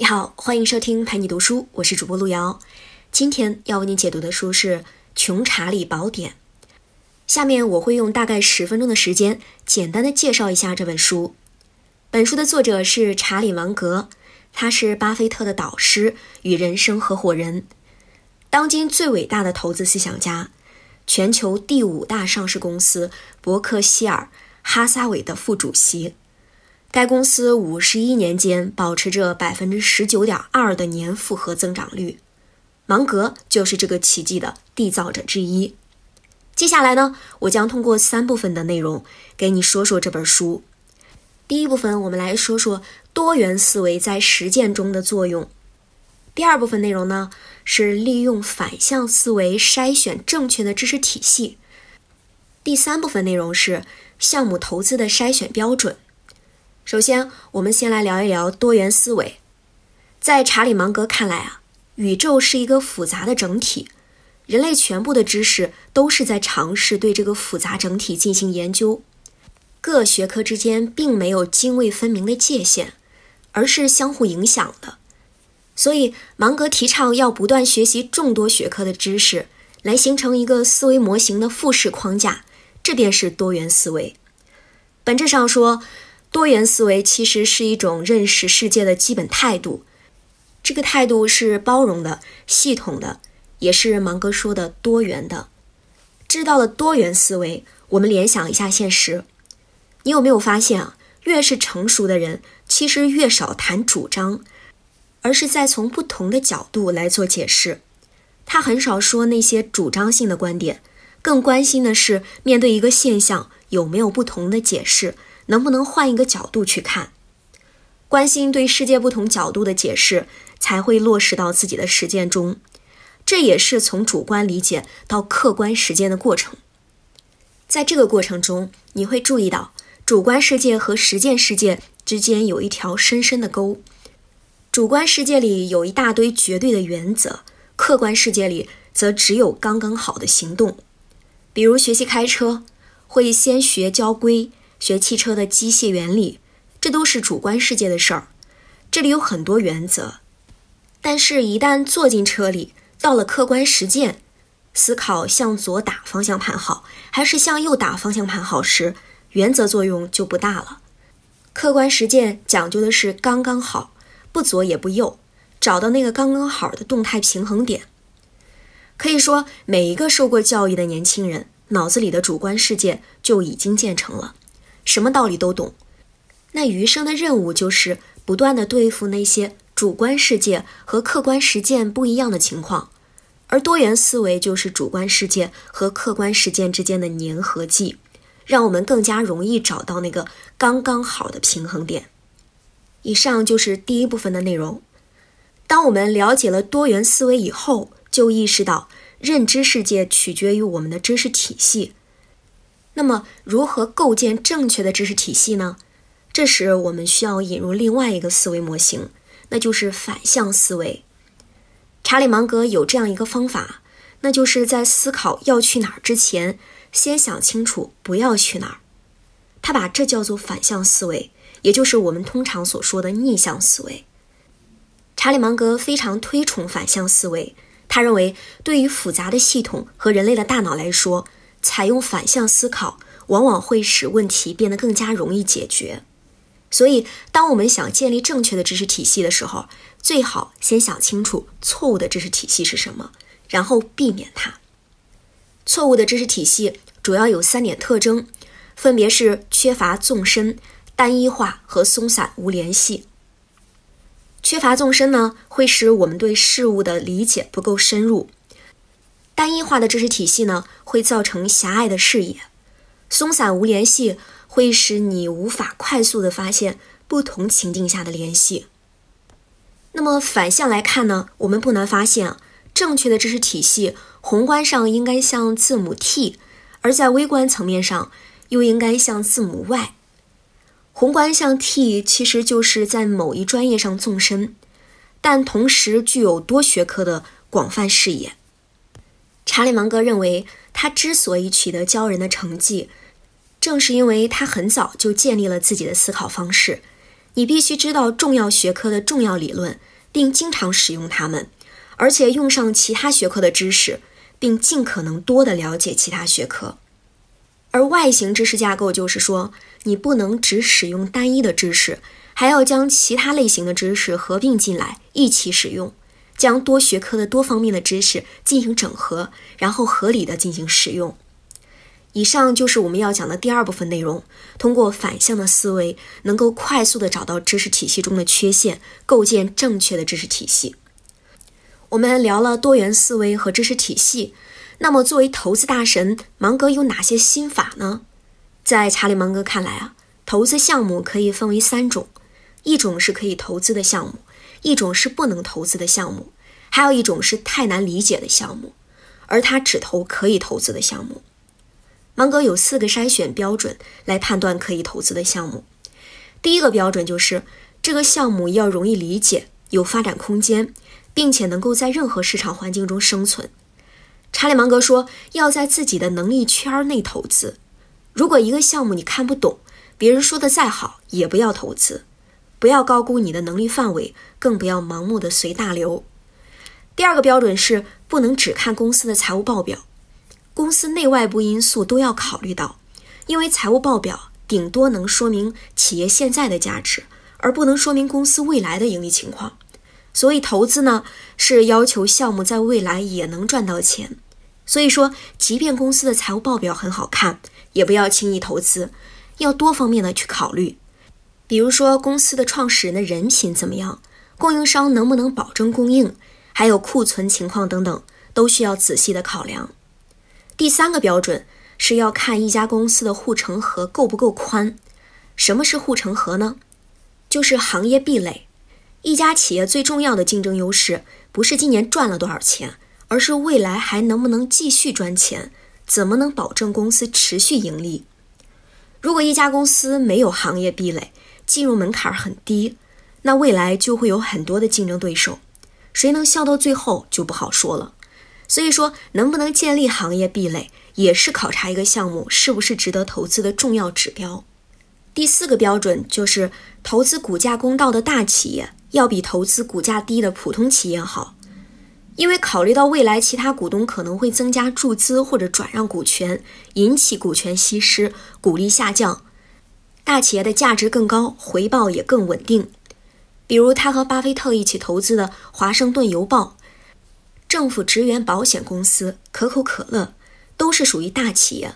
你好，欢迎收听陪你读书，我是主播路遥。今天要为你解读的书是《穷查理宝典》。下面我会用大概十分钟的时间，简单的介绍一下这本书。本书的作者是查理芒格，他是巴菲特的导师与人生合伙人，当今最伟大的投资思想家，全球第五大上市公司伯克希尔哈撒韦的副主席。该公司五十一年间保持着百分之十九点二的年复合增长率，芒格就是这个奇迹的缔造者之一。接下来呢，我将通过三部分的内容给你说说这本书。第一部分，我们来说说多元思维在实践中的作用。第二部分内容呢，是利用反向思维筛选正确的知识体系。第三部分内容是项目投资的筛选标准。首先，我们先来聊一聊多元思维。在查理芒格看来啊，宇宙是一个复杂的整体，人类全部的知识都是在尝试对这个复杂整体进行研究。各学科之间并没有泾渭分明的界限，而是相互影响的。所以，芒格提倡要不断学习众多学科的知识，来形成一个思维模型的复式框架，这便是多元思维。本质上说，多元思维其实是一种认识世界的基本态度，这个态度是包容的、系统的，也是芒格说的多元的。知道了多元思维，我们联想一下现实，你有没有发现啊？越是成熟的人，其实越少谈主张，而是在从不同的角度来做解释。他很少说那些主张性的观点，更关心的是面对一个现象有没有不同的解释。能不能换一个角度去看？关心对世界不同角度的解释，才会落实到自己的实践中。这也是从主观理解到客观实践的过程。在这个过程中，你会注意到主观世界和实践世界之间有一条深深的沟。主观世界里有一大堆绝对的原则，客观世界里则只有刚刚好的行动。比如学习开车，会先学交规。学汽车的机械原理，这都是主观世界的事儿。这里有很多原则，但是，一旦坐进车里，到了客观实践，思考向左打方向盘好，还是向右打方向盘好时，原则作用就不大了。客观实践讲究的是刚刚好，不左也不右，找到那个刚刚好的动态平衡点。可以说，每一个受过教育的年轻人脑子里的主观世界就已经建成了。什么道理都懂，那余生的任务就是不断的对付那些主观世界和客观实践不一样的情况，而多元思维就是主观世界和客观实践之间的粘合剂，让我们更加容易找到那个刚刚好的平衡点。以上就是第一部分的内容。当我们了解了多元思维以后，就意识到认知世界取决于我们的知识体系。那么，如何构建正确的知识体系呢？这时，我们需要引入另外一个思维模型，那就是反向思维。查理芒格有这样一个方法，那就是在思考要去哪儿之前，先想清楚不要去哪儿。他把这叫做反向思维，也就是我们通常所说的逆向思维。查理芒格非常推崇反向思维，他认为对于复杂的系统和人类的大脑来说。采用反向思考，往往会使问题变得更加容易解决。所以，当我们想建立正确的知识体系的时候，最好先想清楚错误的知识体系是什么，然后避免它。错误的知识体系主要有三点特征，分别是缺乏纵深、单一化和松散无联系。缺乏纵深呢，会使我们对事物的理解不够深入。单一化的知识体系呢，会造成狭隘的视野；松散无联系会使你无法快速的发现不同情境下的联系。那么反向来看呢，我们不难发现，正确的知识体系宏观上应该像字母 T，而在微观层面上又应该像字母 Y。宏观像 T，其实就是在某一专业上纵深，但同时具有多学科的广泛视野。查理芒格认为，他之所以取得骄人的成绩，正是因为他很早就建立了自己的思考方式。你必须知道重要学科的重要理论，并经常使用它们，而且用上其他学科的知识，并尽可能多的了解其他学科。而外形知识架构就是说，你不能只使用单一的知识，还要将其他类型的知识合并进来一起使用，将多学科的多方面的知识进行整合，然后合理的进行使用。以上就是我们要讲的第二部分内容。通过反向的思维，能够快速的找到知识体系中的缺陷，构建正确的知识体系。我们聊了多元思维和知识体系。那么，作为投资大神，芒格有哪些心法呢？在查理芒格看来啊，投资项目可以分为三种：一种是可以投资的项目，一种是不能投资的项目，还有一种是太难理解的项目。而他只投可以投资的项目。芒格有四个筛选标准来判断可以投资的项目。第一个标准就是这个项目要容易理解，有发展空间，并且能够在任何市场环境中生存。查理芒格说：“要在自己的能力圈内投资。如果一个项目你看不懂，别人说的再好，也不要投资。不要高估你的能力范围，更不要盲目的随大流。”第二个标准是不能只看公司的财务报表，公司内外部因素都要考虑到，因为财务报表顶多能说明企业现在的价值，而不能说明公司未来的盈利情况。所以投资呢，是要求项目在未来也能赚到钱。所以说，即便公司的财务报表很好看，也不要轻易投资，要多方面的去考虑。比如说，公司的创始人的人品怎么样，供应商能不能保证供应，还有库存情况等等，都需要仔细的考量。第三个标准是要看一家公司的护城河够不够宽。什么是护城河呢？就是行业壁垒。一家企业最重要的竞争优势，不是今年赚了多少钱，而是未来还能不能继续赚钱，怎么能保证公司持续盈利？如果一家公司没有行业壁垒，进入门槛很低，那未来就会有很多的竞争对手，谁能笑到最后就不好说了。所以说，能不能建立行业壁垒，也是考察一个项目是不是值得投资的重要指标。第四个标准就是投资股价公道的大企业。要比投资股价低的普通企业好，因为考虑到未来其他股东可能会增加注资或者转让股权，引起股权稀释、股利下降。大企业的价值更高，回报也更稳定。比如他和巴菲特一起投资的华盛顿邮报、政府职员保险公司、可口可乐，都是属于大企业。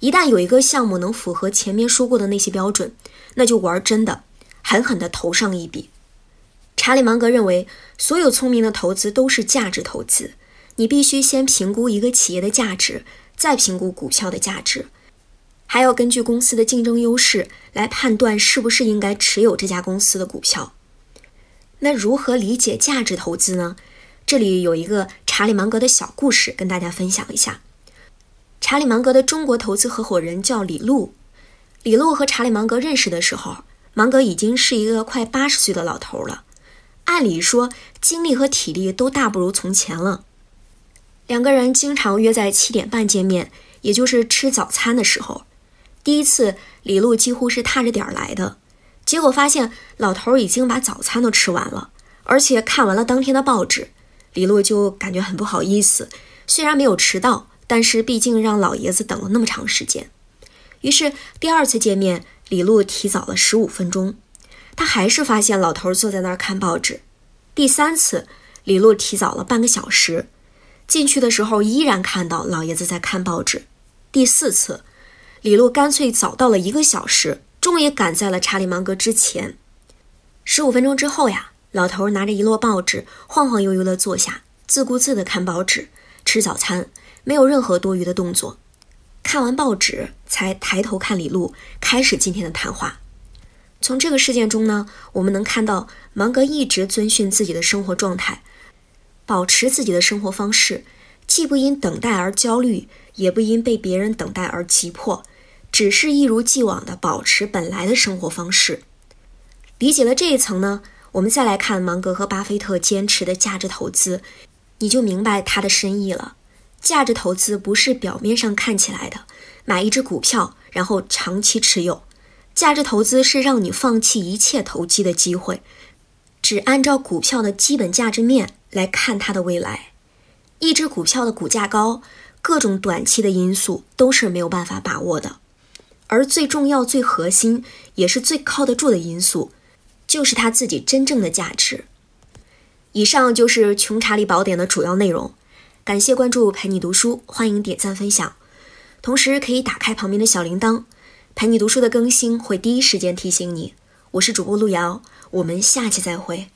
一旦有一个项目能符合前面说过的那些标准，那就玩真的，狠狠地投上一笔。查理芒格认为，所有聪明的投资都是价值投资。你必须先评估一个企业的价值，再评估股票的价值，还要根据公司的竞争优势来判断是不是应该持有这家公司的股票。那如何理解价值投资呢？这里有一个查理芒格的小故事跟大家分享一下。查理芒格的中国投资合伙人叫李璐。李璐和查理芒格认识的时候，芒格已经是一个快八十岁的老头了。按理说，精力和体力都大不如从前了。两个人经常约在七点半见面，也就是吃早餐的时候。第一次，李璐几乎是踏着点儿来的，结果发现老头已经把早餐都吃完了，而且看完了当天的报纸。李璐就感觉很不好意思，虽然没有迟到，但是毕竟让老爷子等了那么长时间。于是第二次见面，李璐提早了十五分钟。他还是发现老头坐在那儿看报纸。第三次，李璐提早了半个小时，进去的时候依然看到老爷子在看报纸。第四次，李路干脆早到了一个小时，终于赶在了查理芒格之前。十五分钟之后呀，老头拿着一摞报纸，晃晃悠悠地坐下，自顾自地看报纸、吃早餐，没有任何多余的动作。看完报纸，才抬头看李路，开始今天的谈话。从这个事件中呢，我们能看到芒格一直遵循自己的生活状态，保持自己的生活方式，既不因等待而焦虑，也不因被别人等待而急迫，只是一如既往的保持本来的生活方式。理解了这一层呢，我们再来看芒格和巴菲特坚持的价值投资，你就明白他的深意了。价值投资不是表面上看起来的，买一只股票然后长期持有。价值投资是让你放弃一切投机的机会，只按照股票的基本价值面来看它的未来。一只股票的股价高，各种短期的因素都是没有办法把握的。而最重要、最核心，也是最靠得住的因素，就是他自己真正的价值。以上就是《穷查理宝典》的主要内容。感谢关注陪你读书，欢迎点赞分享，同时可以打开旁边的小铃铛，陪你读书的更新会第一时间提醒你。我是主播路遥，我们下期再会。